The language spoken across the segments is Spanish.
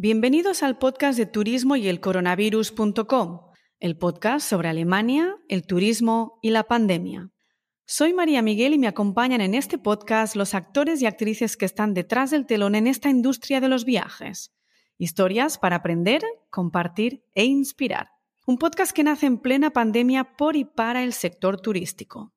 Bienvenidos al podcast de turismo y el coronavirus.com, el podcast sobre Alemania, el turismo y la pandemia. Soy María Miguel y me acompañan en este podcast los actores y actrices que están detrás del telón en esta industria de los viajes. Historias para aprender, compartir e inspirar. Un podcast que nace en plena pandemia por y para el sector turístico.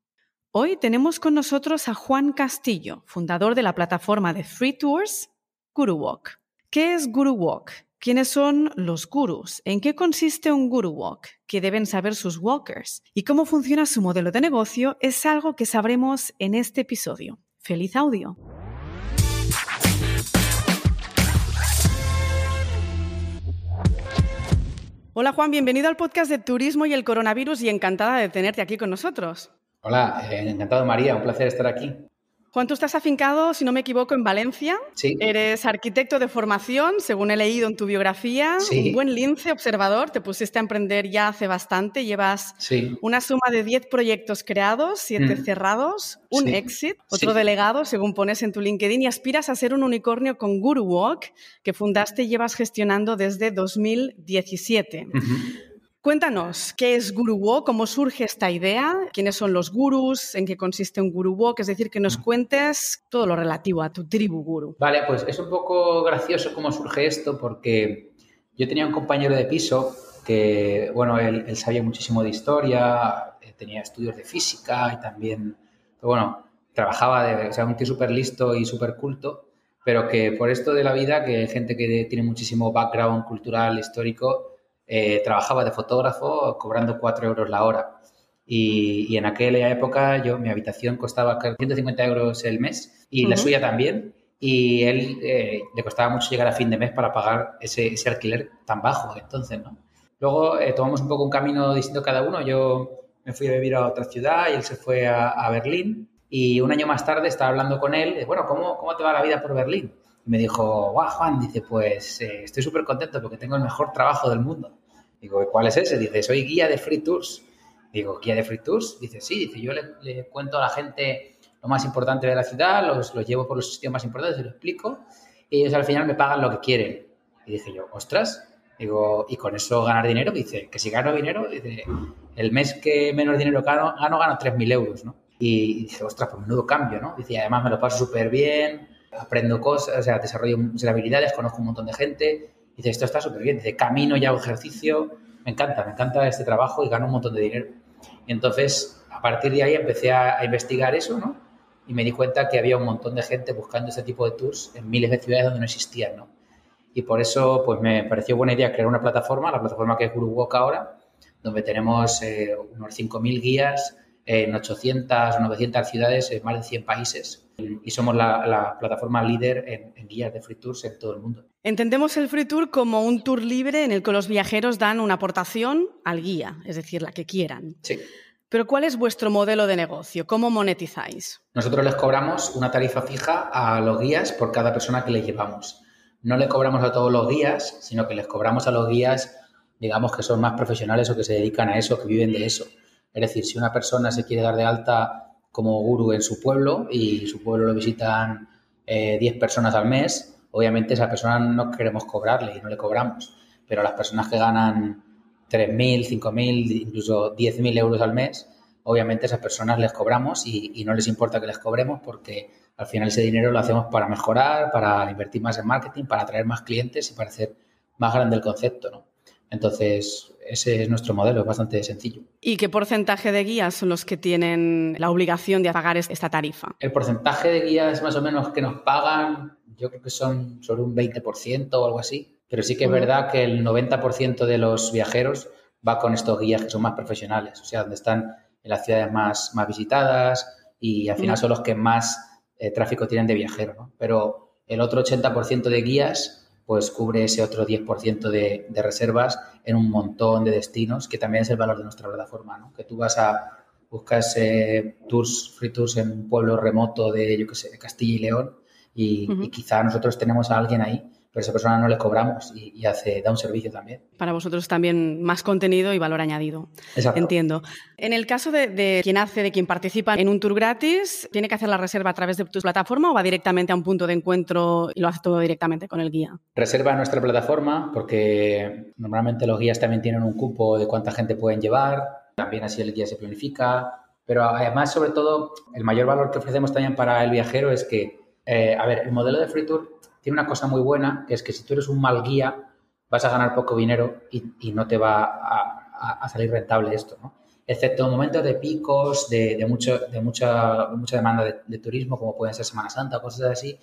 Hoy tenemos con nosotros a Juan Castillo, fundador de la plataforma de Free Tours, GuruWalk. ¿Qué es Guru Walk? ¿Quiénes son los gurus? ¿En qué consiste un Guru Walk? ¿Qué deben saber sus walkers? ¿Y cómo funciona su modelo de negocio? Es algo que sabremos en este episodio. ¡Feliz audio! Hola Juan, bienvenido al podcast de Turismo y el Coronavirus y encantada de tenerte aquí con nosotros. Hola, eh, encantado María, un placer estar aquí. Juan, tú estás afincado, si no me equivoco, en Valencia. Sí. Eres arquitecto de formación, según he leído en tu biografía. Sí. Un buen lince observador. Te pusiste a emprender ya hace bastante. Llevas Sí. una suma de 10 proyectos creados, 7 Mm. cerrados, un exit, otro delegado, según pones en tu LinkedIn, y aspiras a ser un unicornio con GuruWalk, que fundaste y llevas gestionando desde 2017. Ujú. Cuéntanos, ¿qué es GuruWalk? ¿Cómo surge esta idea? ¿Quiénes son los gurus? ¿En qué consiste un GuruWalk? Es decir, que nos cuentes todo lo relativo a tu tribu guru. Vale, pues es un poco gracioso cómo surge esto porque yo tenía un compañero de piso que, bueno, él, él sabía muchísimo de historia, eh, tenía estudios de física y también, pero bueno, trabajaba de, o sea, un tío súper listo y súper culto, pero que por esto de la vida, que hay gente que tiene muchísimo background cultural, histórico, eh, trabajaba de fotógrafo cobrando 4 euros la hora. Y, y en aquella época yo, mi habitación costaba 150 euros el mes y la suya también. Y él eh, le costaba mucho llegar a fin de mes para pagar ese, ese alquiler tan bajo entonces, ¿no? Luego eh, tomamos un poco un camino distinto cada uno. Yo me fui a vivir a otra ciudad y él se fue a, a Berlín. Y un año más tarde estaba hablando con él, de, bueno, ¿cómo, ¿cómo te va la vida por Berlín? Me dijo, guau, Juan, dice, pues eh, estoy súper contento porque tengo el mejor trabajo del mundo. Digo, ¿cuál es ese? Dice, soy guía de free tours. Digo, ¿guía de free tours? Dice, sí, dice, yo le, le cuento a la gente lo más importante de la ciudad, los, los llevo por los sitios más importantes, se lo explico, y ellos al final me pagan lo que quieren. Y dije yo, ostras, digo, ¿y con eso ganar dinero? Dice, que si gano dinero, dice, el mes que menos dinero gano, gano, gano 3.000 euros, ¿no? Y dije, ostras, pues menudo cambio, ¿no? Dice, además me lo paso súper bien, aprendo cosas, o sea, desarrollo habilidades, conozco un montón de gente. Dice, esto está súper bien. Dice, camino y hago ejercicio. Me encanta, me encanta este trabajo y gano un montón de dinero. Y entonces, a partir de ahí empecé a, a investigar eso, ¿no? Y me di cuenta que había un montón de gente buscando este tipo de tours en miles de ciudades donde no existían, ¿no? Y por eso, pues me pareció buena idea crear una plataforma, la plataforma que es GuruWalk ahora, donde tenemos eh, unos 5.000 guías en 800 o 900 ciudades en más de 100 países. Y somos la, la plataforma líder en, en guías de free tours en todo el mundo. Entendemos el free tour como un tour libre en el que los viajeros dan una aportación al guía, es decir, la que quieran. Sí. Pero ¿cuál es vuestro modelo de negocio? ¿Cómo monetizáis? Nosotros les cobramos una tarifa fija a los guías por cada persona que les llevamos. No le cobramos a todos los guías, sino que les cobramos a los guías, digamos, que son más profesionales o que se dedican a eso, que viven de eso. Es decir, si una persona se quiere dar de alta como guru en su pueblo y su pueblo lo visitan eh, 10 personas al mes, obviamente esa persona no queremos cobrarle y no le cobramos. Pero a las personas que ganan 3.000, 5.000, incluso 10.000 euros al mes, obviamente a esas personas les cobramos y, y, no les importa que les cobremos porque al final ese dinero lo hacemos para mejorar, para invertir más en marketing, para atraer más clientes y para hacer más grande el concepto, ¿no? Entonces, ese es nuestro modelo, es bastante sencillo. ¿Y qué porcentaje de guías son los que tienen la obligación de pagar esta tarifa? El porcentaje de guías más o menos que nos pagan, yo creo que son sobre un 20% o algo así. Pero sí que es verdad que el 90% de los viajeros va con estos guías que son más profesionales, o sea, donde están en las ciudades más, más visitadas y al final son los que más eh, tráfico tienen de viajeros, ¿no? Pero el otro 80% de guías pues cubre ese otro 10% de, de, reservas en un montón de destinos, que también es el valor de nuestra plataforma, ¿no? Que tú vas a, buscas eh, tours, free tours en un pueblo remoto de, yo qué sé, de Castilla y León y, uh -huh. y, quizá nosotros tenemos a alguien ahí pero a esa persona no le cobramos y, hace, da un servicio también. Para vosotros también más contenido y valor añadido. Exacto. Entiendo. En el caso de, quien hace, de quien participa en un tour gratis, ¿tiene que hacer la reserva a través de tu plataforma o va directamente a un punto de encuentro y lo hace todo directamente con el guía? Reserva en nuestra plataforma porque normalmente los guías también tienen un cupo de cuánta gente pueden llevar, también así el guía se planifica, pero además, sobre todo, el mayor valor que ofrecemos también para el viajero es que, eh, a ver, el modelo de Free Tour tiene una cosa muy buena, que es que si tú eres un mal guía, vas a ganar poco dinero y, no te va a, salir rentable esto, ¿no? Excepto en momentos de picos, de, mucho, de mucha, mucha demanda de, turismo, como pueden ser Semana Santa, cosas así,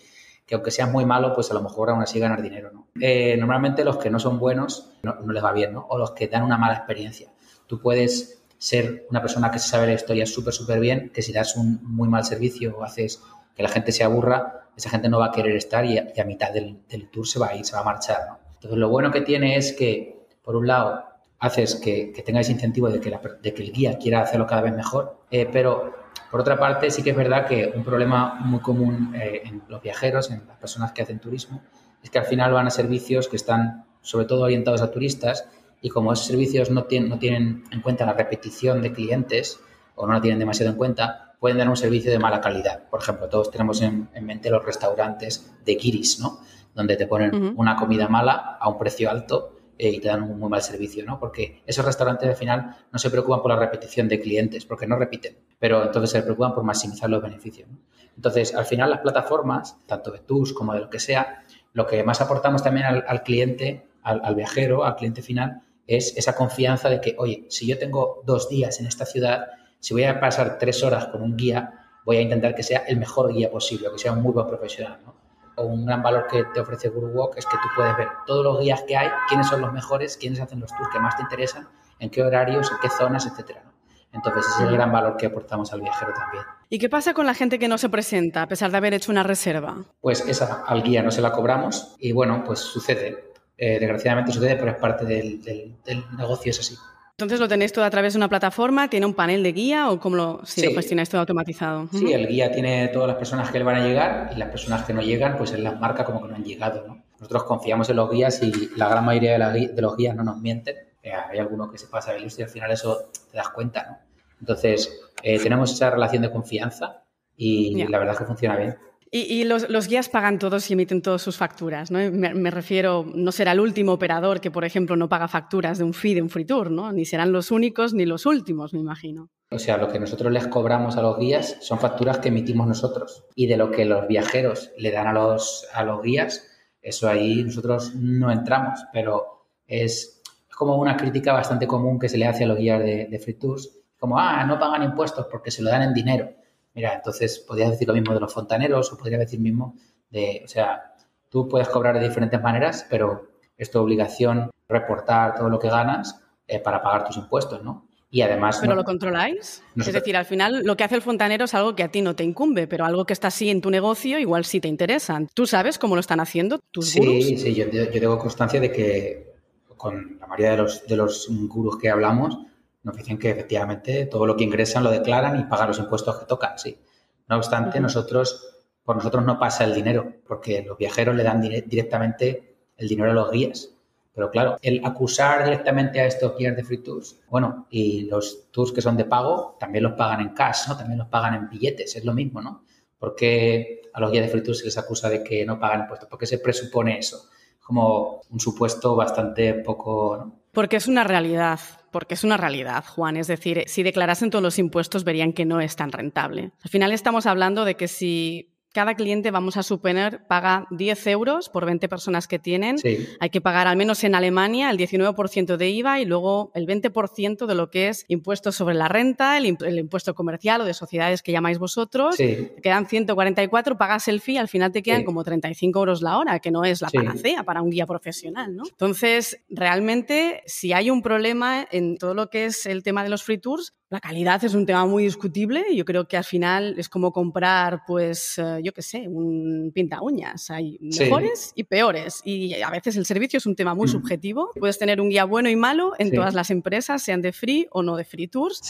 que aunque sean muy malos, pues a lo mejor aún así ganar dinero, ¿no? Eh, normalmente los que no son buenos no, les va bien, ¿no? O los que dan una mala experiencia. Tú puedes ser una persona que se sabe la historia súper, súper bien, que si das un muy mal servicio o haces que la gente se aburra, esa gente no va a querer estar y a, mitad del, tour se va a ir, se va a marchar. ¿no? Entonces, lo bueno que tiene es que, por un lado, haces que, ese incentivo de que, de que, el guía quiera hacerlo cada vez mejor, eh, pero por otra parte, sí que es verdad que un problema muy común eh, en los viajeros, en las personas que hacen turismo, es que al final van a servicios que están sobre todo orientados a turistas y como esos servicios no tienen, no tienen en cuenta la repetición de clientes o no la tienen demasiado en cuenta, pueden dar un servicio de mala calidad. Por ejemplo, todos tenemos en, mente los restaurantes de Kiris, ¿no? Donde te ponen una comida mala a un precio alto eh, y te dan un muy mal servicio, ¿no? Porque esos restaurantes al final no se preocupan por la repetición de clientes, porque no repiten, pero entonces se preocupan por maximizar los beneficios. Entonces, al final las plataformas, tanto de TUS como de lo que sea, lo que más aportamos también al, cliente, al, al, viajero, al cliente final, es esa confianza de que, oye, si yo tengo dos días en esta ciudad, si voy a pasar tres horas con un guía, voy a intentar que sea el mejor guía posible, que sea un muy buen profesional. ¿no? O un gran valor que te ofrece GuruWalk es que tú puedes ver todos los guías que hay, quiénes son los mejores, quiénes hacen los tours que más te interesan, en qué horarios, en qué zonas, etcétera. Entonces, ese es el gran valor que aportamos al viajero también. ¿Y qué pasa con la gente que no se presenta a pesar de haber hecho una reserva? Pues esa al guía no se la cobramos y bueno, pues sucede. Eh, desgraciadamente sucede, pero es parte del, del negocio, es así. Entonces lo tenéis todo a través de una plataforma, tiene un panel de guía o cómo lo, si lo gestionáis todo automatizado. Sí, el guía tiene todas las personas que le van a llegar y las personas que no llegan, pues él las marca como que no han llegado. ¿no? Nosotros confiamos en los guías y la gran mayoría de, los guías no nos mienten. Eh, hay alguno que se pasa de listo y al final eso te das cuenta. ¿no? Entonces, eh, tenemos esa relación de confianza y la verdad es que funciona bien. Y, los, guías pagan todos y emiten todas sus facturas, ¿no? Me, refiero, no será el último operador que, por ejemplo, no paga facturas de un fee de un free ¿no? Ni serán los únicos ni los últimos, me imagino. O sea, lo que nosotros les cobramos a los guías son facturas que emitimos nosotros. Y de lo que los viajeros le dan a los, a los guías, eso ahí nosotros no entramos, pero es, como una crítica bastante común que se le hace a los guías de, de free como, ah, no pagan impuestos porque se lo dan en dinero. Mira, entonces podrías decir lo mismo de los fontaneros o podría decir mismo de, o sea, tú puedes cobrar de diferentes maneras, pero es tu obligación reportar todo lo que ganas eh, para pagar tus impuestos, ¿no? Y además... ¿Pero lo controláis? es decir, al final lo que hace el fontanero es algo que a ti no te incumbe, pero algo que está así en tu negocio igual sí te interesa. ¿Tú sabes cómo lo están haciendo tus sí, Sí, yo, yo tengo constancia de que con la mayoría de los, de los gurús que hablamos, nos dicen que efectivamente todo lo que ingresan lo declaran y pagan los impuestos que tocan, sí. No obstante, nosotros, por nosotros no pasa el dinero, porque los viajeros le dan directamente el dinero a los guías. Pero claro, el acusar directamente a estos guías de free tours, bueno, y los tours que son de pago, también los pagan en cash, ¿no? También los pagan en billetes, es lo mismo, ¿no? Porque a los guías de free tours se les acusa de que no pagan impuestos? ¿Por qué se presupone eso? Como un supuesto bastante poco, ¿no? Porque es una realidad, porque es una realidad, Juan. Es decir, si declarasen todos los impuestos verían que no es tan rentable. Al final estamos hablando de que si cada cliente, vamos a suponer, paga 10 euros por 20 personas que tienen. Hay que pagar al menos en Alemania el 19% de IVA y luego el 20% de lo que es impuestos sobre la renta, el, impuesto comercial o de sociedades que llamáis vosotros. quedan 144, pagas el fee, al final te quedan como 35 euros la hora, que no es la panacea para un guía profesional. ¿no? Entonces, realmente, si hay un problema en todo lo que es el tema de los free tours, la calidad es un tema muy discutible. Yo creo que al final es como comprar, pues, eh, yo qué sé, un pinta uñas. Hay mejores y peores. Y a veces el servicio es un tema muy mm. subjetivo. Puedes tener un guía bueno y malo en todas las empresas, sean de free o no de free tours.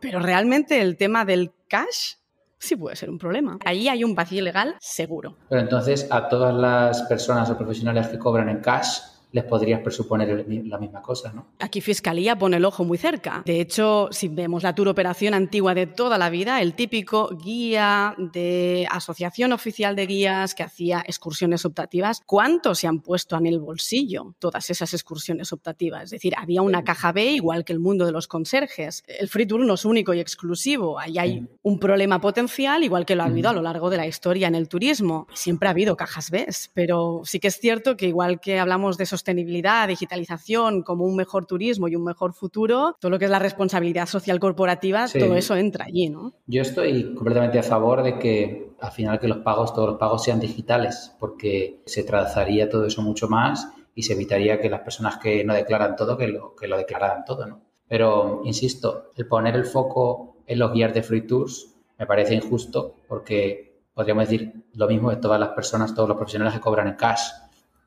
Pero realmente el tema del cash sí puede ser un problema. Ahí hay un vacío legal seguro. Pero entonces a todas las personas o profesionales que cobran en cash les podrías presuponer la misma cosa, ¿no? Aquí Fiscalía pone el ojo muy cerca. De hecho, si vemos la tour operación antigua de toda la vida, el típico guía de Asociación Oficial de Guías que hacía excursiones optativas, ¿cuántos se han puesto en el bolsillo todas esas excursiones optativas? Es decir, había una caja B igual que el mundo de los conserjes. El free tour no es único y exclusivo. Ahí hay un problema potencial, igual que lo ha habido a lo largo de la historia en el turismo. Siempre ha habido cajas B, pero sí que es cierto que igual que hablamos de esos sostenibilidad, digitalización, como un mejor turismo y un mejor futuro, todo lo que es la responsabilidad social corporativa, todo eso entra allí, ¿no? Yo estoy completamente a favor de que al final que los pagos, todos los pagos sean digitales, porque se trazaría todo eso mucho más y se evitaría que las personas que no declaran todo, que lo, que lo declararan todo, ¿no? Pero, insisto, el poner el foco en los guías de free tours me parece injusto porque podríamos decir lo mismo de todas las personas, todos los profesionales que cobran en cash.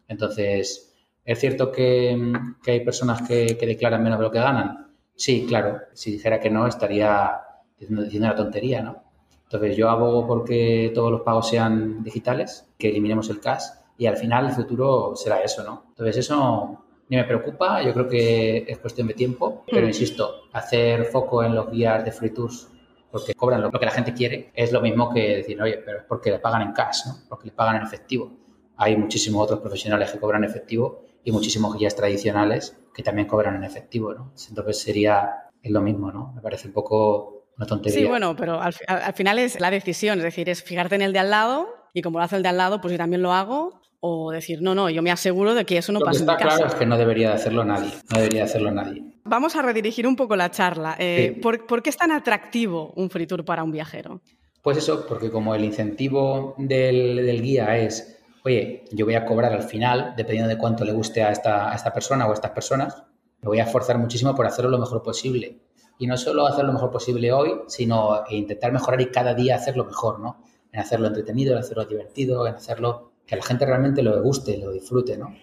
Entonces, ¿Es cierto que, hay personas que, declaran menos de lo que ganan? Sí, claro. Si dijera que no, estaría diciendo, una tontería, ¿no? Entonces, yo abogo porque todos los pagos sean digitales, que eliminemos el cash y al final el futuro será eso, ¿no? Entonces, eso ni me preocupa, yo creo que es cuestión de tiempo, pero mm. insisto, hacer foco en los guías de free tours porque cobran lo, que la gente quiere es lo mismo que decir, oye, pero es porque le pagan en cash, ¿no? Porque le pagan en efectivo. Hay muchísimos otros profesionales que cobran en efectivo y muchísimos guías tradicionales que también cobran en efectivo, ¿no? Entonces sería lo mismo, ¿no? Me parece un poco una tontería. Sí, bueno, pero al, final es la decisión, es decir, es fijarte en el de al lado y como lo hace el de al lado, pues yo también lo hago o decir, no, no, yo me aseguro de que eso no pasa en mi casa. claro es que no debería de hacerlo nadie, no debería hacerlo nadie. Vamos a redirigir un poco la charla. Eh, ¿por, qué es tan atractivo un free tour para un viajero? Pues eso, porque como el incentivo del, del guía es oye, yo voy a cobrar al final, dependiendo de cuánto le guste a esta, esta persona o a estas personas, me voy a esforzar muchísimo por hacerlo lo mejor posible. Y no solo hacer lo mejor posible hoy, sino intentar mejorar y cada día hacerlo mejor, ¿no? En hacerlo entretenido, en hacerlo divertido, en hacerlo que a la gente realmente lo guste, lo disfrute, ¿no?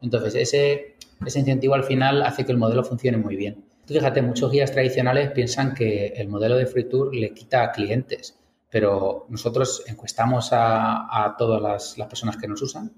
Entonces, ese, ese incentivo al final hace que el modelo funcione muy bien. Tú fíjate, muchos guías tradicionales piensan que el modelo de Free Tour le quita clientes pero nosotros encuestamos a, todas las, personas que nos usan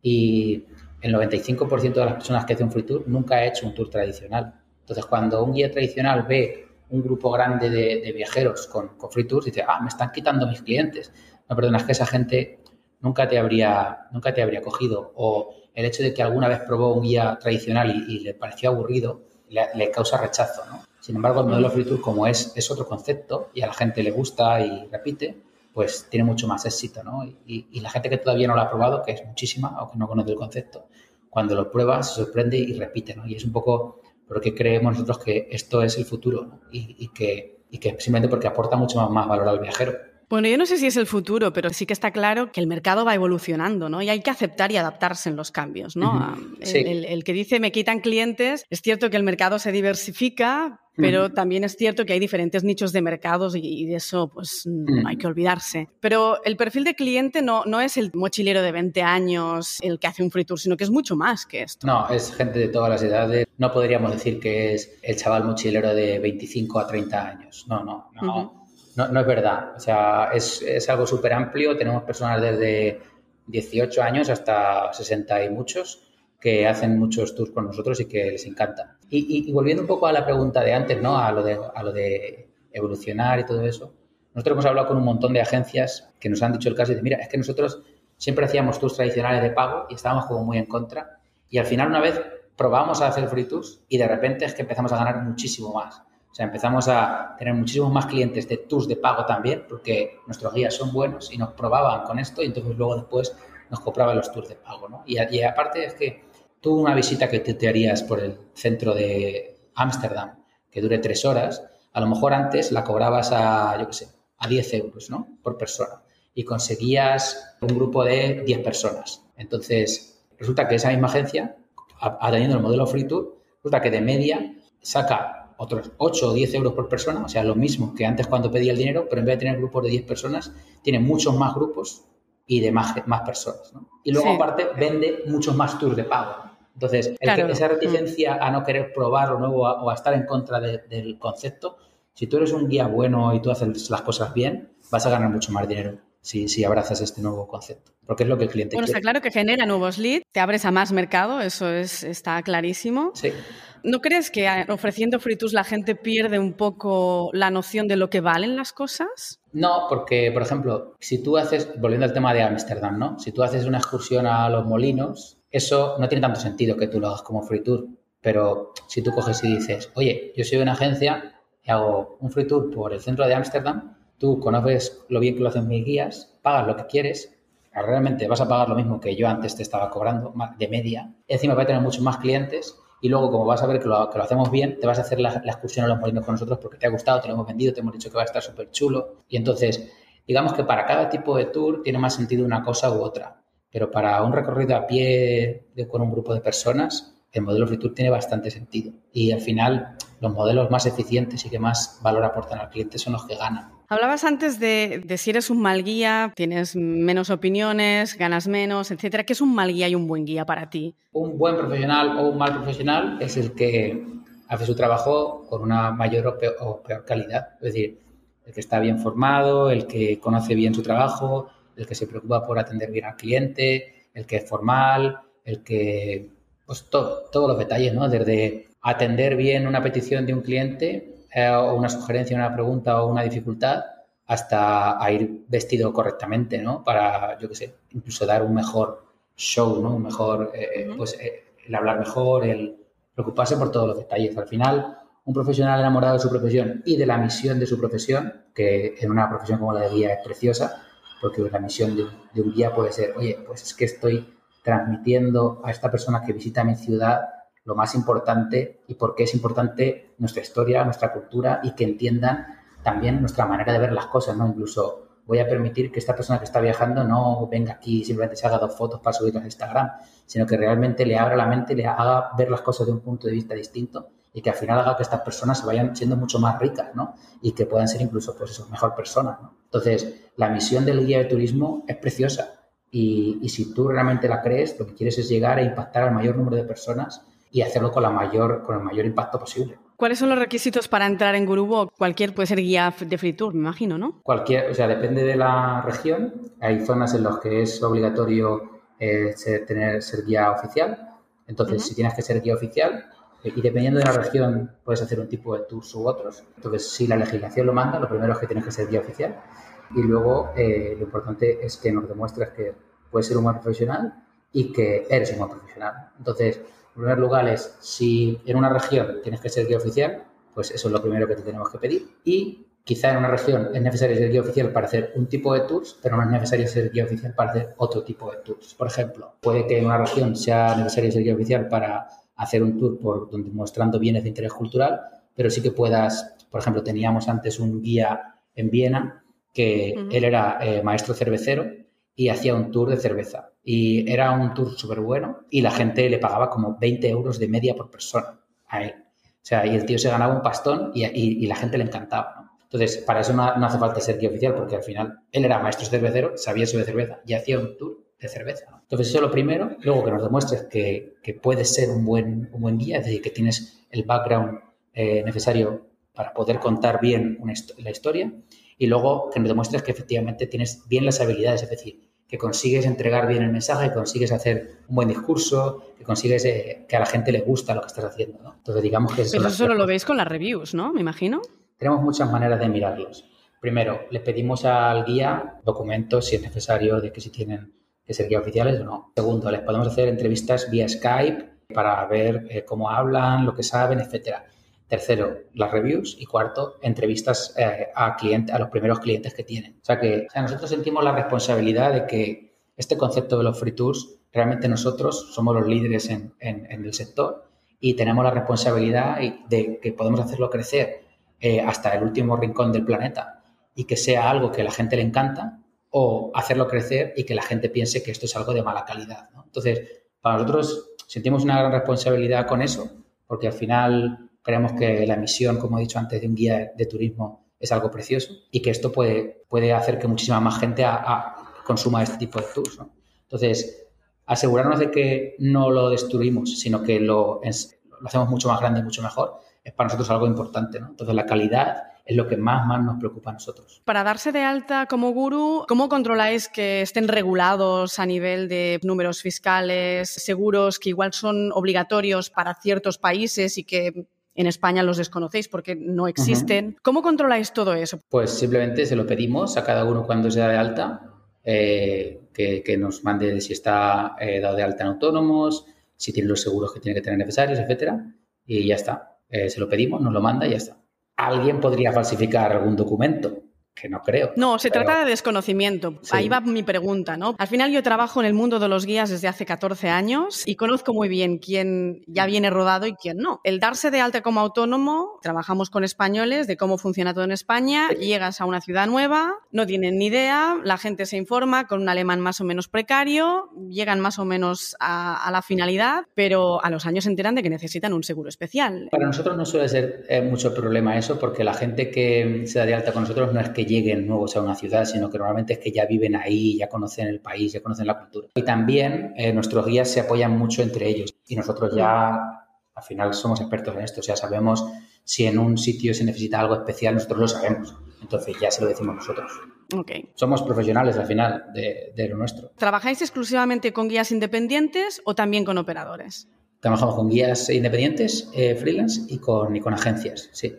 y el 95% de las personas que hacen un free tour nunca ha hecho un tour tradicional. Entonces, cuando un guía tradicional ve un grupo grande de, viajeros con, free tours, dice, ah, me están quitando mis clientes. No, perdona, es que esa gente nunca te habría, nunca te habría cogido. O el hecho de que alguna vez probó un guía tradicional y, le pareció aburrido, le, causa rechazo, ¿no? Sin embargo, el modelo Free Tour, como es, es otro concepto y a la gente le gusta y repite, pues tiene mucho más éxito, ¿no? Y, la gente que todavía no lo ha probado, que es muchísima o que no conoce el concepto, cuando lo prueba se sorprende y repite, ¿no? Y es un poco porque creemos nosotros que esto es el futuro y, que, y que simplemente porque aporta mucho más valor al viajero. Bueno, yo no sé si es el futuro, pero sí que está claro que el mercado va evolucionando, ¿no? Y hay que aceptar y adaptarse en los cambios, ¿no? el, que dice me quitan clientes, es cierto que el mercado se diversifica, pero también es cierto que hay diferentes nichos de mercados y, de eso pues no hay que olvidarse. Pero el perfil de cliente no, no es el mochilero de 20 años el que hace un free tour, sino que es mucho más que esto. No, es gente de todas las edades. No podríamos decir que es el chaval mochilero de 25 a 30 años. No, no, no no, no es verdad. O sea, es, es algo súper amplio. Tenemos personas desde 18 años hasta 60 y muchos que hacen muchos tours con nosotros y que les encanta. Y, y, volviendo un poco a la pregunta de antes, ¿no? A lo de, a lo de evolucionar y todo eso. Nosotros hemos hablado con un montón de agencias que nos han dicho el caso de, mira, es que nosotros siempre hacíamos tours tradicionales de pago y estábamos como muy en contra. Y al final una vez probamos a hacer free tours y de repente es que empezamos a ganar muchísimo más. O sea, empezamos a tener muchísimos más clientes de tours de pago también, porque nuestros guías son buenos y nos probaban con esto y entonces luego después nos compraban los tours de pago, ¿no? Y, aparte es que tú una visita que te, harías por el centro de Ámsterdam, que dure tres horas, a lo mejor antes la cobrabas a, yo qué sé, a 10 euros, ¿no? Por persona. Y conseguías un grupo de 10 personas. Entonces, resulta que esa misma agencia, atendiendo el modelo Free Tour, resulta que de media saca otros 8 o 10 euros por persona, o sea, lo mismo que antes cuando pedía el dinero, pero en vez de tener grupos de 10 personas, tiene muchos más grupos y de más, más personas. Y luego, aparte, vende muchos más tours de pago. Entonces, esa reticencia a no querer probar lo nuevo o a estar en contra del concepto, si tú eres un guía bueno y tú haces las cosas bien, vas a ganar mucho más dinero si, si abrazas este nuevo concepto, porque es lo que el cliente bueno, quiere. está claro que genera nuevos leads, te abres a más mercado, eso es, está clarísimo. Sí. ¿No crees que ofreciendo free la gente pierde un poco la noción de lo que valen las cosas? No, porque, por ejemplo, si tú haces, volviendo al tema de Ámsterdam, ¿no? Si tú haces una excursión a los molinos, eso no tiene tanto sentido que tú lo hagas como free tour. Pero si tú coges y dices, oye, yo soy una agencia y hago un free tour por el centro de Ámsterdam, tú conoces lo bien que lo hacen mis guías, pagas lo que quieres, realmente vas a pagar lo mismo que yo antes te estaba cobrando, de media, encima va a tener muchos más clientes y luego como vas a ver que lo, que lo hacemos bien, te vas a hacer la, excursión a los molinos con nosotros porque te ha gustado, te lo hemos vendido, te hemos dicho que va a estar súper chulo y entonces digamos que para cada tipo de tour tiene más sentido una cosa u otra, pero para un recorrido a pie con un grupo de personas, el modelo free tour tiene bastante sentido y al final los modelos más eficientes y que más valor aportan al cliente son los que ganan. Hablabas antes de, de, si eres un mal guía, tienes menos opiniones, ganas menos, etcétera. ¿Qué es un mal guía y un buen guía para ti? Un buen profesional o un mal profesional es el que hace su trabajo con una mayor o peor, calidad. Es decir, el que está bien formado, el que conoce bien su trabajo, el que se preocupa por atender bien al cliente, el que es formal, el que pues todo, todos los detalles, ¿no? Desde atender bien una petición de un cliente eh, o una sugerencia, una pregunta o una dificultad, hasta a ir vestido correctamente, ¿no? Para, yo qué sé, incluso dar un mejor show, ¿no? Un mejor, eh, uh -huh. pues eh, el hablar mejor, el preocuparse por todos los detalles. Al final, un profesional enamorado de su profesión y de la misión de su profesión, que en una profesión como la de guía es preciosa, porque la misión de, de un guía puede ser, oye, pues es que estoy transmitiendo a esta persona que visita mi ciudad lo más importante y por qué es importante nuestra historia, nuestra cultura y que entiendan también nuestra manera de ver las cosas, ¿no? Incluso voy a permitir que esta persona que está viajando no venga aquí y simplemente se haga dos fotos para subirlas a Instagram, sino que realmente le abra la mente le haga ver las cosas de un punto de vista distinto y que al final haga que estas personas se vayan siendo mucho más ricas, ¿no? Y que puedan ser incluso, pues eso, mejor personas. Entonces, la misión del guía de turismo es preciosa y, y, si tú realmente la crees, lo que quieres es llegar a impactar al mayor número de personas y hacerlo con, la mayor, con el mayor impacto posible. ¿Cuáles son los requisitos para entrar en Gurubo? Cualquier puede ser guía de free tour, me imagino, ¿no? Cualquier, o sea, depende de la región. Hay zonas en las que es obligatorio eh, ser, tener, ser guía oficial. Entonces, uh -huh. si tienes que ser guía oficial, eh, y dependiendo de la región, puedes hacer un tipo de tours u otros. Entonces, si la legislación lo manda, lo primero es que tienes que ser guía oficial. Y luego, eh, lo importante es que nos demuestres que puedes ser un buen profesional y que eres un buen profesional. Entonces, en primer lugar es, si en una región tienes que ser guía oficial, pues eso es lo primero que te tenemos que pedir. Y quizá en una región es necesario ser guía oficial para hacer un tipo de tours, pero no es necesario ser guía oficial para hacer otro tipo de tours. Por ejemplo, puede que en una región sea necesario ser guía oficial para hacer un tour por donde mostrando bienes de interés cultural, pero sí que puedas, por ejemplo, teníamos antes un guía en Viena que uh -huh. él era eh, maestro cervecero y hacía un tour de cerveza. Y era un tour súper bueno y la gente le pagaba como 20 euros de media por persona a él. O sea, y el tío se ganaba un pastón y, y, la gente le encantaba. Entonces, para eso no, no, hace falta ser guía oficial porque al final él era maestro cervecero, sabía sobre cerveza y hacía un tour de cerveza. ¿no? Entonces, eso es lo primero. Luego, que nos demuestres que, que puedes ser un buen, un buen guía, es decir, que tienes el background eh, necesario para poder contar bien la historia y luego que nos demuestres que efectivamente tienes bien las habilidades, es decir, que consigues entregar bien el mensaje, que consigues hacer un buen discurso, que consigues eh, que a la gente le gusta lo que estás haciendo. ¿no? Entonces, digamos que... Pero eso solo lo veis con las reviews, ¿no? Me imagino. Tenemos muchas maneras de mirarlos. Primero, le pedimos al guía documentos, si es necesario, de que si tienen que ser guía oficiales o no. Segundo, les podemos hacer entrevistas vía Skype para ver eh, cómo hablan, lo que saben, etcétera. Tercero, las reviews. Y cuarto, entrevistas eh, a, cliente, a los primeros clientes que tienen. O sea que o sea, nosotros sentimos la responsabilidad de que este concepto de los free tours, realmente nosotros somos los líderes en, en, en el sector y tenemos la responsabilidad de que podemos hacerlo crecer eh, hasta el último rincón del planeta y que sea algo que a la gente le encanta o hacerlo crecer y que la gente piense que esto es algo de mala calidad. ¿no? Entonces, para nosotros sentimos una gran responsabilidad con eso, porque al final creemos que la misión, como he dicho antes, de un guía de turismo es algo precioso y que esto puede, puede hacer que muchísima más gente consuma este tipo de tours. Entonces, asegurarnos de que no lo destruimos, sino que lo, lo, hacemos mucho más grande y mucho mejor, es para nosotros algo importante. Entonces, la calidad es lo que más, más nos preocupa a nosotros. Para darse de alta como gurú, ¿cómo controláis que estén regulados a nivel de números fiscales, seguros que igual son obligatorios para ciertos países y que en España los desconocéis porque no existen. ¿Cómo controláis todo eso? Pues simplemente se lo pedimos a cada uno cuando se da de alta, eh, que, nos mande si está eh, dado de alta en autónomos, si tiene los seguros que tiene que tener necesarios, etcétera, y ya está. Eh, se lo pedimos, nos lo manda y ya está. Alguien podría falsificar algún documento, que no creo. No, se trata de desconocimiento. Ahí va mi pregunta, ¿no? Al final yo trabajo en el mundo de los guías desde hace 14 años y conozco muy bien quién ya viene rodado y quién no. El darse de alta como autónomo, trabajamos con españoles de cómo funciona todo en España, llegas a una ciudad nueva, no tienen ni idea, la gente se informa con un alemán más o menos precario, llegan más o menos a, la finalidad, pero a los años se enteran de que necesitan un seguro especial. Para nosotros no suele ser eh, mucho problema eso porque la gente que se da de alta con nosotros no es que lleguen nuevos a una ciudad, sino que normalmente es que ya viven ahí, ya conocen el país, ya conocen la cultura. Y también eh, nuestros guías se apoyan mucho entre ellos y nosotros ya al final somos expertos en esto, o sea, sabemos si en un sitio se necesita algo especial, nosotros lo sabemos, entonces ya se lo decimos nosotros. Okay. Somos profesionales al final de, lo nuestro. ¿Trabajáis exclusivamente con guías independientes o también con operadores? Trabajamos con guías independientes, eh, freelance y con, y con agencias, sí.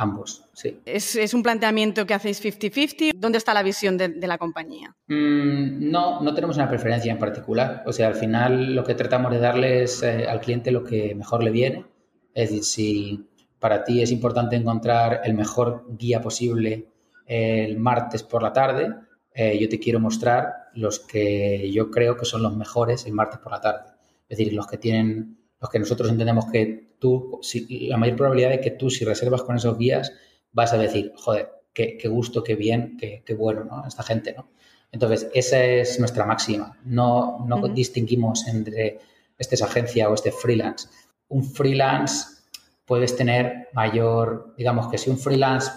Ambos, sí. ¿Es, un planteamiento que hacéis 50-50? ¿Dónde está la visión de, la compañía? Mm, no, no tenemos una preferencia en particular. O sea, al final lo que tratamos de darle es eh, al cliente lo que mejor le viene. Es decir, si para ti es importante encontrar el mejor guía posible el martes por la tarde, eh, yo te quiero mostrar los que yo creo que son los mejores el martes por la tarde. Es decir, los que tienen los que nosotros entendemos que tú, si, la mayor probabilidad de que tú, si reservas con esos guías, vas a decir, joder, qué, gusto, qué bien, qué, bueno, ¿no? Esta gente, ¿no? Entonces, esa es nuestra máxima. No, no distinguimos entre este es agencia o este freelance. Un freelance puedes tener mayor, digamos que si un freelance,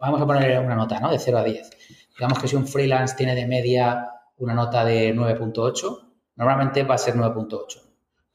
vamos a poner una nota, ¿no? De 0 a 10. Digamos que si un freelance tiene de media una nota de 9.8, normalmente va a ser 9.8.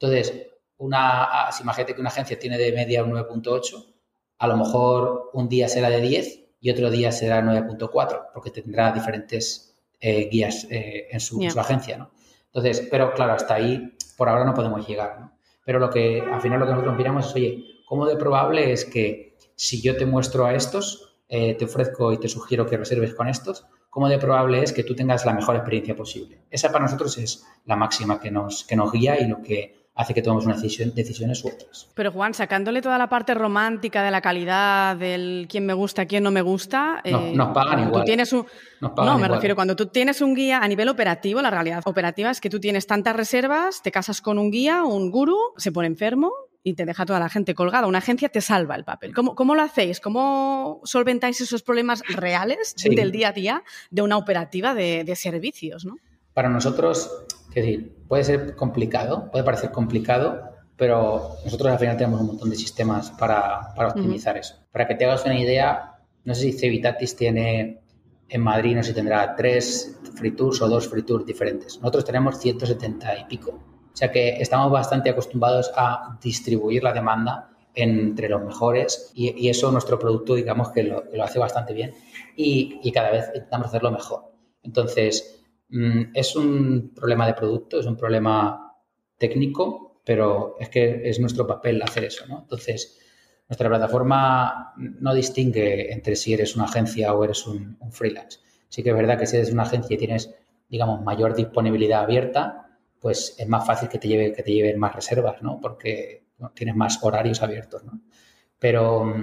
Entonces, una, si imagínate que una agencia tiene de media un 9.8, a lo mejor un día será de 10 y otro día será 9.4, porque tendrá diferentes eh, guías eh, en, su, agencia, ¿no? Entonces, pero claro, hasta ahí por ahora no podemos llegar, ¿no? Pero lo que al final lo que nosotros miramos es, oye, ¿cómo de probable es que si yo te muestro a estos, eh, te ofrezco y te sugiero que reserves con estos, cómo de probable es que tú tengas la mejor experiencia posible? Esa para nosotros es la máxima que nos, que nos guía y lo que hace que tomemos unas decisiones u otras. Pero Juan, sacándole toda la parte romántica de la calidad, del quién me gusta, quién no me gusta... No, eh, nos pagan igual. tienes un, no, me refiero, cuando tú tienes un guía a nivel operativo, la realidad operativa es que tú tienes tantas reservas, te casas con un guía, un gurú, se pone enfermo y te deja toda la gente colgada. Una agencia te salva el papel. ¿Cómo, cómo lo hacéis? ¿Cómo solventáis esos problemas reales del día a día de una operativa de, de servicios? ¿no? Para nosotros es decir, puede ser complicado, puede parecer complicado, pero nosotros al final tenemos un montón de sistemas para, optimizar eso. Para que te hagas una idea, no sé si Cevitatis tiene en Madrid, no sé si tendrá tres free tours o dos free tours diferentes. Nosotros tenemos 170 y pico. O sea que estamos bastante acostumbrados a distribuir la demanda entre los mejores y, eso nuestro producto digamos que lo, hace bastante bien y, y cada vez intentamos hacerlo mejor. Entonces, es un problema de producto, es un problema técnico, pero es que es nuestro papel hacer eso, ¿no? Entonces, nuestra plataforma no distingue entre si eres una agencia o eres un, freelance. Sí que es verdad que si eres una agencia y tienes, digamos, mayor disponibilidad abierta, pues es más fácil que te, lleve, que te lleven más reservas, ¿no? Porque tienes más horarios abiertos, ¿no? Pero,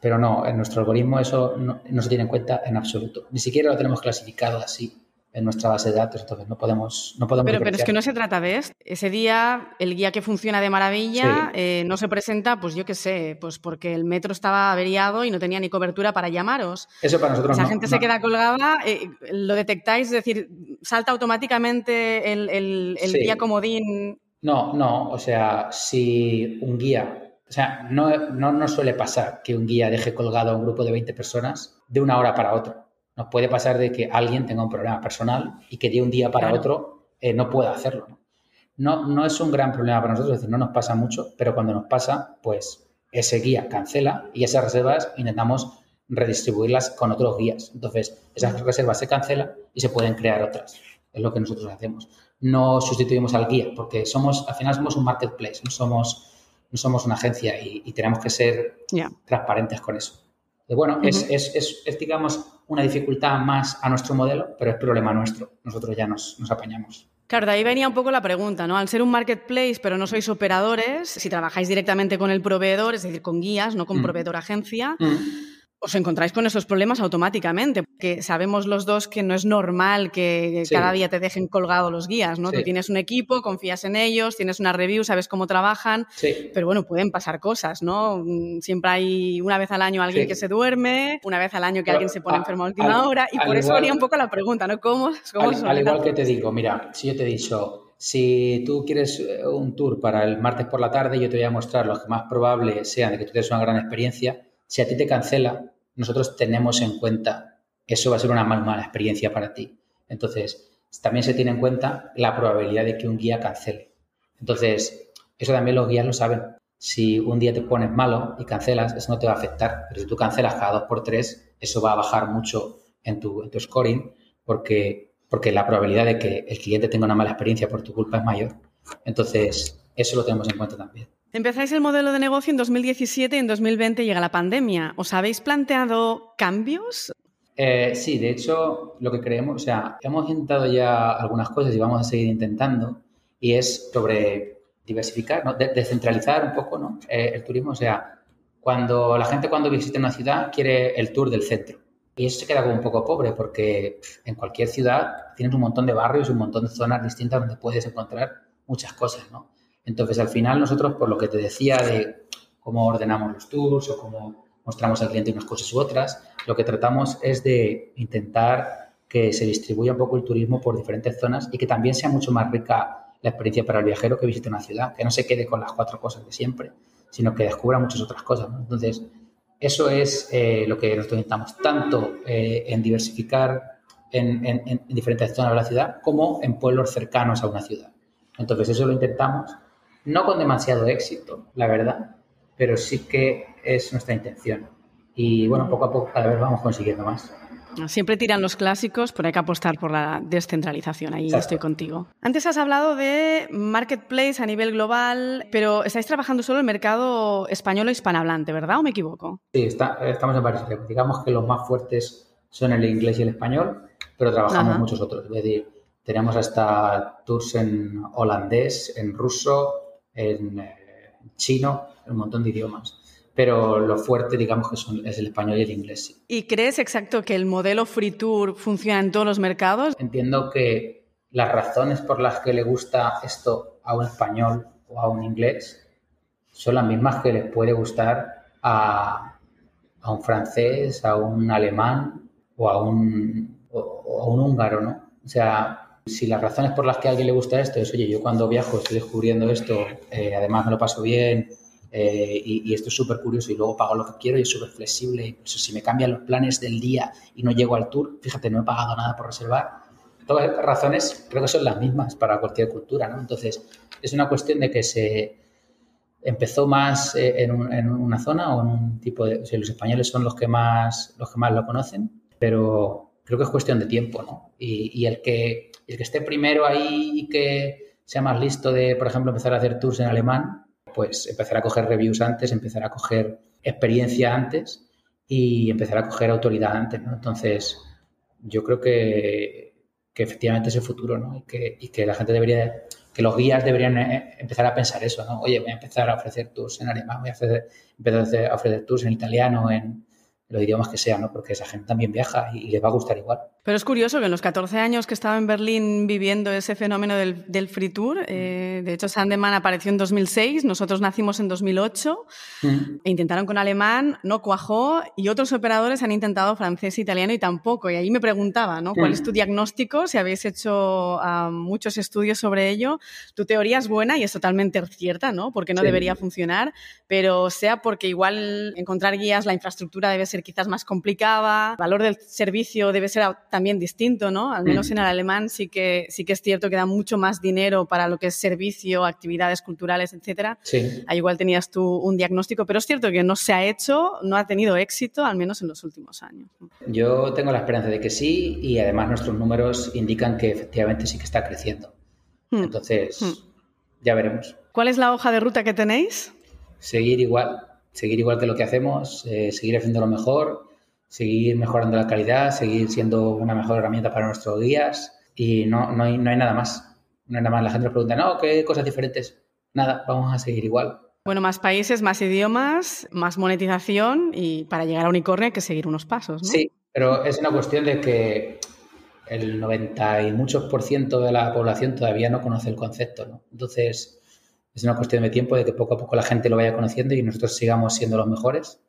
pero no, en nuestro algoritmo eso no, no se tiene en cuenta en absoluto. Ni siquiera lo tenemos clasificado así en nuestra base de datos, entonces no podemos... No podemos pero, pero, es que no se trata de esto. Ese día el guía que funciona de maravilla eh, no se presenta, pues yo qué sé, pues porque el metro estaba averiado y no tenía ni cobertura para llamaros. Eso para nosotros Esa gente se queda colgada, eh, lo detectáis, es decir, salta automáticamente el, el, el guía comodín. No, no, o sea, si un guía o sea, no, no nos suele pasar que un guía deje colgado a un grupo de 20 personas de una hora para otra. Nos puede pasar de que alguien tenga un problema personal y que de un día para otro eh, no pueda hacerlo. ¿no? ¿no? es un gran problema para nosotros, es decir, no nos pasa mucho, pero cuando nos pasa, pues ese guía cancela y esas reservas intentamos redistribuirlas con otros guías. Entonces, esas reservas se cancelan y se pueden crear otras. Es lo que nosotros hacemos. No sustituimos al guía, porque somos, al final somos un marketplace, no somos, no somos una agencia y, tenemos que ser transparentes con eso. Y bueno, es, es, es, digamos, una dificultad más a nuestro modelo, pero es problema nuestro. Nosotros ya nos, nos apañamos. Claro, de ahí venía un poco la pregunta, ¿no? Al ser un marketplace, pero no sois operadores, si trabajáis directamente con el proveedor, es decir, con guías, no con mm. proveedor agencia, mm os encontráis con esos problemas automáticamente, porque sabemos los dos que no es normal que cada día te dejen colgado los guías, ¿no? Tú tienes un equipo, confías en ellos, tienes una review, sabes cómo trabajan, pero bueno, pueden pasar cosas, ¿no? Mm, siempre hay una vez al año alguien que se duerme, una vez al año que alguien se pone enfermo a última hora, y por eso venía un poco la pregunta, ¿no? ¿Cómo, cómo al, al igual que te digo, mira, si yo te he dicho, si tú quieres eh, un tour para el martes por la tarde, yo te voy a mostrar los que más probable sean de que tú tengas una gran experiencia. Si a ti te cancela, nosotros tenemos en cuenta, eso va a ser una mal, mala experiencia para ti. Entonces, también se tiene en cuenta la probabilidad de que un guía cancele. Entonces, eso también los guías lo saben. Si un día te pones malo y cancelas, eso no te va a afectar. Pero si tú cancelas cada dos por tres, eso va a bajar mucho en tu, en tu scoring porque, porque la probabilidad de que el cliente tenga una mala experiencia por tu culpa es mayor. Entonces, eso lo tenemos en cuenta también. Empezáis el modelo de negocio en 2017 y en 2020 llega la pandemia. ¿Os habéis planteado cambios? Eh, sí, de hecho, lo que creemos, o sea, hemos intentado ya algunas cosas y vamos a seguir intentando, y es sobre diversificar, ¿no? descentralizar un poco ¿no? Eh, el turismo. O sea, cuando la gente cuando visita una ciudad quiere el tour del centro. Y eso se queda como un poco pobre porque en cualquier ciudad tienes un montón de barrios, un montón de zonas distintas donde puedes encontrar muchas cosas, ¿no? Entonces, al final, nosotros, por lo que te decía de cómo ordenamos los tours o cómo mostramos al cliente unas cosas u otras, lo que tratamos es de intentar que se distribuya un poco el turismo por diferentes zonas y que también sea mucho más rica la experiencia para el viajero que visite una ciudad, que no se quede con las cuatro cosas de siempre, sino que descubra muchas otras cosas. Entonces, eso es eh, lo que nosotros intentamos, tanto eh, en diversificar en, en diferentes zonas de la ciudad como en pueblos cercanos a una ciudad. Entonces, eso lo intentamos no con demasiado éxito, la verdad, pero sí que es nuestra intención. Y bueno, poco a poco cada vez vamos consiguiendo más. Siempre tiran los clásicos, pero hay que apostar por la descentralización. Ahí estoy contigo. Antes has hablado de marketplace a nivel global, pero estáis trabajando solo en el mercado español o hispanohablante, ¿verdad? ¿O me equivoco? Sí, estamos en varios. Digamos que los más fuertes son el inglés y el español, pero trabajamos muchos otros. Es decir, tenemos hasta tours en holandés, en ruso, en eh, chino, un montón de idiomas. Pero lo fuerte, digamos, que son, es el español y el inglés. ¿Y crees exacto que el modelo Free Tour funciona en todos los mercados? Entiendo que las razones por las que le gusta esto a un español o a un inglés son las mismas que les puede gustar a, a un francés, a un alemán o a un, o a un húngaro, ¿no? O sea, si las razones por las que a alguien le gusta esto es, oye, yo cuando viajo estoy descubriendo esto, eh, además me lo paso bien eh, y, esto es súper curioso y luego pago lo que quiero y es súper flexible, incluso si me cambian los planes del día y no llego al tour, fíjate, no he pagado nada por reservar. Todas estas razones creo que son las mismas para cualquier cultura, ¿no? Entonces, es una cuestión de que se empezó más eh, en, una zona o en un tipo de... O sea, los españoles son los que más, los que más lo conocen, pero creo que es cuestión de tiempo, ¿no? y el que el que esté primero ahí y que sea más listo de, por ejemplo, empezar a hacer tours en alemán, pues empezar a coger reviews antes, empezar a coger experiencia antes y empezar a coger autoridad antes, ¿no? Entonces, yo creo que, que efectivamente es el futuro, ¿no? Y que, y que la gente debería, que los guías deberían eh, empezar a pensar eso, ¿no? Oye, voy a empezar a ofrecer tours en alemán, voy a empezar a ofrecer tours en italiano, en, los idiomas que sean, ¿no? Porque esa gente también viaja y, les va a gustar igual. Pero es curioso que en los 14 años que estaba en Berlín viviendo ese fenómeno del, free tour, eh, de hecho Sandeman apareció en 2006, nosotros nacimos en 2008, mm. e intentaron con alemán, no cuajó, y otros operadores han intentado francés e italiano y tampoco. Y ahí me preguntaba, ¿no? ¿Cuál es tu mm. diagnóstico? Si habéis hecho ah, muchos estudios sobre ello, tu teoría es buena y es totalmente cierta, ¿no? Porque no debería funcionar, pero sea porque igual encontrar guías, la infraestructura debe ser quizás más complicada, el valor del servicio debe ser también distinto, ¿no? Al menos en el alemán sí que, sí que es cierto que da mucho más dinero para lo que es servicio, actividades culturales, etcétera. Sí. Ahí igual tenías tú un diagnóstico, pero es cierto que no se ha hecho, no ha tenido éxito, al menos en los últimos años. Yo tengo la esperanza de que sí y además nuestros números indican que efectivamente sí que está creciendo. Hmm. Entonces, Hmm. ya veremos. ¿Cuál es la hoja de ruta que tenéis? Seguir igual, seguir igual que lo que hacemos, eh, seguir haciéndolo mejor, seguir mejorando la calidad, seguir siendo una mejor herramienta para nuestros guías y no, no, hay, no hay nada más. No hay nada más. La gente nos pregunta, no, ¿qué cosas diferentes? Nada, vamos a seguir igual. Bueno, más países, más idiomas, más monetización y para llegar a unicornio hay que seguir unos pasos, ¿no? Sí, pero es una cuestión de que el 90 y muchos por ciento de la población todavía no conoce el concepto, ¿no? Entonces, es una cuestión de tiempo de que poco a poco la gente lo vaya conociendo y nosotros sigamos siendo los mejores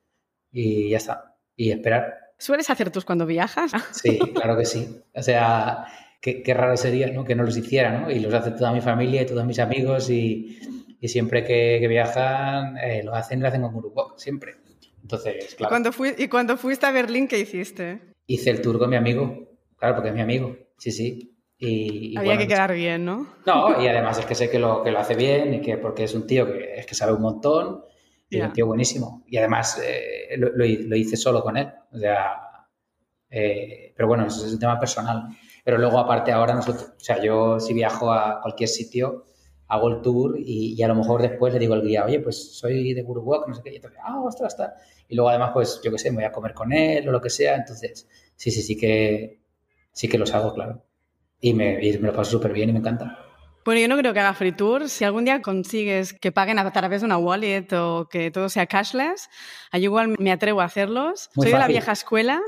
y ya está. Y esperar. ¿Sueles hacer tus cuando viajas? Sí, claro que sí. O sea, qué, qué raro sería ¿no? que no los hiciera, ¿no? Y los hace toda mi familia y todos mis amigos y, y siempre que, que viajan eh, lo hacen y lo hacen con Gurubok, siempre. Entonces, claro. Cuando fui, ¿Y cuando fuiste a Berlín, qué hiciste? Hice el tour con mi amigo, claro, porque es mi amigo, sí, sí. Y, y Había bueno, que quedar bien, ¿no? No, y además es que sé que lo, que lo hace bien y que porque es un tío que es que sabe un montón y Ya. un tío buenísimo. Y además eh, lo, lo hi- lo hice solo con él. O sea, eh, pero bueno, eso es un tema personal. Pero luego aparte ahora nosotros, o sea, yo si viajo a cualquier sitio, hago el tour y, y a lo mejor después le digo al guía, oye, pues soy de Guruwalk, no sé qué, y entonces, ah, ostras, está. Y luego además, pues yo qué sé, me voy a comer con él o lo que sea. Entonces, sí, sí, sí que, sí que los hago, claro. Y me, y me lo paso súper bien y me encanta. Bueno, yo no creo que haga free tour. Si algún día consigues que paguen a través de una wallet o que todo sea cashless, ahí igual me atrevo a hacerlos. Muy Soy de la vieja escuela.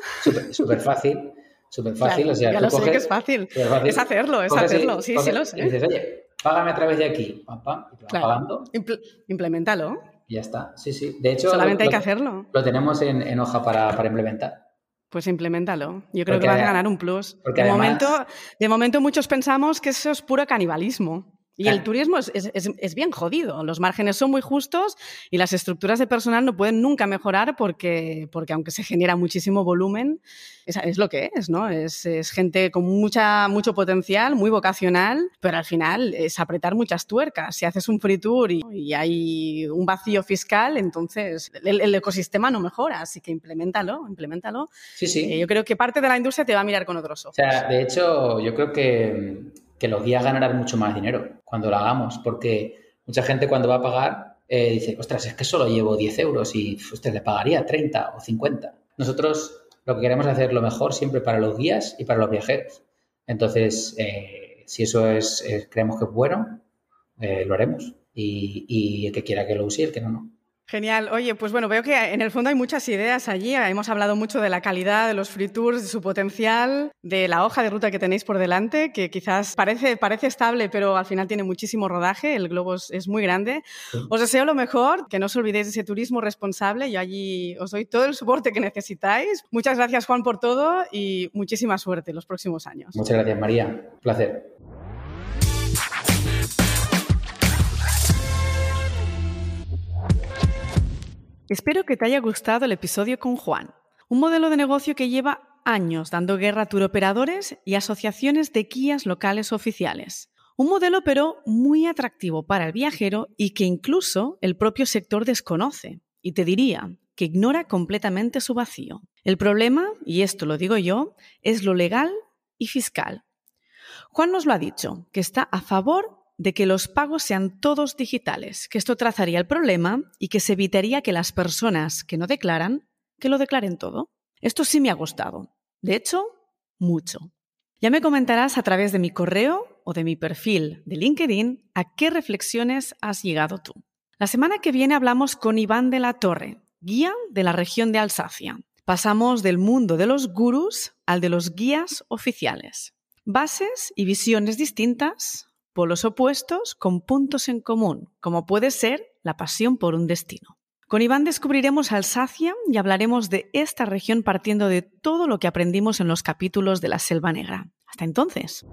Súper fácil, súper fácil. Claro, o sea, ya tú lo sé que es fácil. Es hacerlo, es Coges hacerlo. Sí, sí coges lo Y sé. dices, oye, págame a través de aquí, pam, pam, y te vas Claro. pagando Impl- implementalo. y ya está. Sí, sí. De hecho, Solamente lo, hay que lo- hacerlo. lo tenemos en, en hoja para, para implementar. Pues implementalo. Yo creo Porque que vas a ganar un plus. De, además- momento, de momento muchos pensamos que eso es puro canibalismo. Y el turismo es, es- es- bien jodido. Los márgenes son muy justos y las estructuras de personal no pueden nunca mejorar porque, porque aunque se genera muchísimo volumen, es, es lo que es, ¿no? Es, gente con mucha, mucho potencial, muy vocacional, pero al final es apretar muchas tuercas. Si haces un free tour y, y hay un vacío fiscal, entonces el, el ecosistema no mejora. Así que implementalo, implementalo. Sí, sí. Eh, yo creo que parte de la industria te va a mirar con otros O ojos. sea, de hecho, yo creo que, que los guías ganarán mucho más dinero cuando lo hagamos, porque mucha gente cuando va a pagar eh, dice, ostras, es que solo llevo 10 euros y usted le pagaría 30 o 50. Nosotros lo que queremos es hacer lo mejor siempre para los guías y para los viajeros. Entonces, eh, si eso es, eh, creemos que es bueno, lo haremos. Y, y el que quiera que lo use el que no, no. Genial. Oye, pues bueno, veo que en el fondo hay muchas ideas allí. Hemos hablado mucho de la calidad de los free tours, de su potencial, de la hoja de ruta que tenéis por delante, que quizás parece, parece estable, pero al final tiene muchísimo rodaje. El globo es, es muy grande. Os deseo lo mejor, que no os olvidéis de ese turismo responsable. Yo allí os doy todo el soporte que necesitáis. Muchas gracias, Juan, por todo y muchísima suerte en los próximos años. Muchas gracias, María. Un placer. Espero que te haya gustado el episodio con Juan, un modelo de negocio que lleva años dando guerra a turoperadores y asociaciones de guías locales oficiales. Un modelo pero muy atractivo para el viajero y que incluso el propio sector desconoce. Y te diría que ignora completamente su vacío. El problema, y esto lo digo yo, es lo legal y fiscal. Juan nos lo ha dicho, que está a favor de que los pagos sean todos digitales, que esto trazaría el problema y que se evitaría que las personas que no declaran, que lo declaren todo. Esto sí me ha gustado. De hecho, mucho. Ya me comentarás a través de mi correo o de mi perfil de LinkedIn a qué reflexiones has llegado tú. La semana que viene hablamos con Iván de la Torre, guía de la región de Alsacia. Pasamos del mundo de los gurús al de los guías oficiales. Bases y visiones distintas, polos opuestos con puntos en común, como puede ser la pasión por un destino. Con Iván descubriremos Alsacia y hablaremos de esta región partiendo de todo lo que aprendimos en los capítulos de la Selva Negra. Hasta entonces.